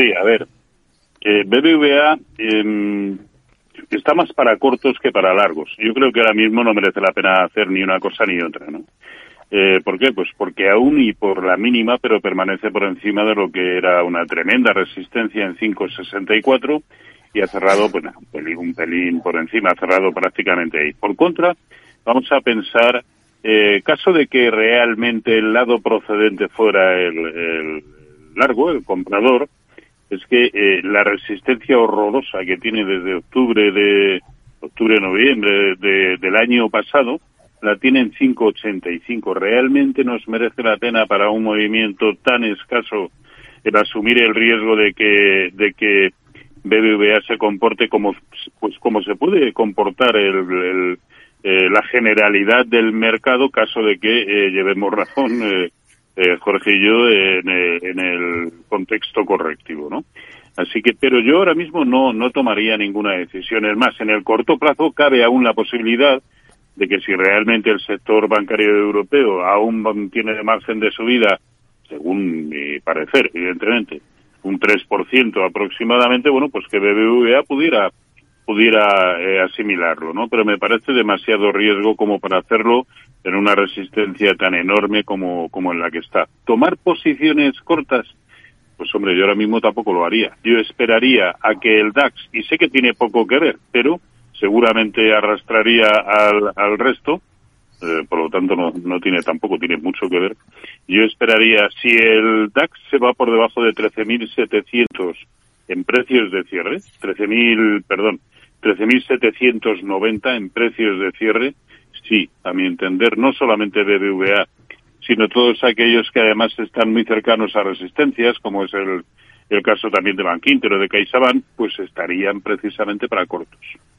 Sí, a ver, eh, BBVA em, está más para cortos que para largos. Yo creo que ahora mismo no merece la pena hacer ni una cosa ni otra, ¿no? Eh, ¿Por qué? Pues porque aún y por la mínima, pero permanece por encima de lo que era una tremenda resistencia en 5.64 y ha cerrado, pues, un pelín, un pelín por encima, ha cerrado prácticamente ahí. Por contra, vamos a pensar, eh, caso de que realmente el lado procedente fuera el, el largo, el comprador, es que eh, la resistencia horrorosa que tiene desde octubre de octubre noviembre de, del año pasado la tiene en 5.85. Realmente nos merece la pena para un movimiento tan escaso el asumir el riesgo de que de que BBVA se comporte como pues como se puede comportar el, eh, la generalidad del mercado caso de que eh, llevemos razón eh, eh, Jorge y yo en, en, el correctivo, ¿no? Así que, pero yo ahora mismo no, no tomaría ninguna decisión. Es más, en el corto plazo cabe aún la posibilidad de que si realmente el sector bancario europeo aún tiene margen de subida, según mi parecer, evidentemente, un 3% aproximadamente, bueno, pues que BBVA pudiera pudiera eh, asimilarlo, ¿no? Pero me parece demasiado riesgo como para hacerlo en una resistencia tan enorme como, como en la que está. Tomar posiciones cortas, pues hombre, yo ahora mismo tampoco lo haría. Yo esperaría a que el DAX, y sé que tiene poco que ver, pero seguramente arrastraría al, al resto, eh, por lo tanto no, no tiene tampoco, tiene mucho que ver. Yo esperaría, si el DAX se va por debajo de 13.700 en precios de cierre, 13.000, perdón, 13.790 en precios de cierre, sí, a mi entender, no solamente BBVA, sino todos aquellos que además están muy cercanos a resistencias, como es el, el caso también de Banquinter o de CaixaBank, pues estarían precisamente para cortos.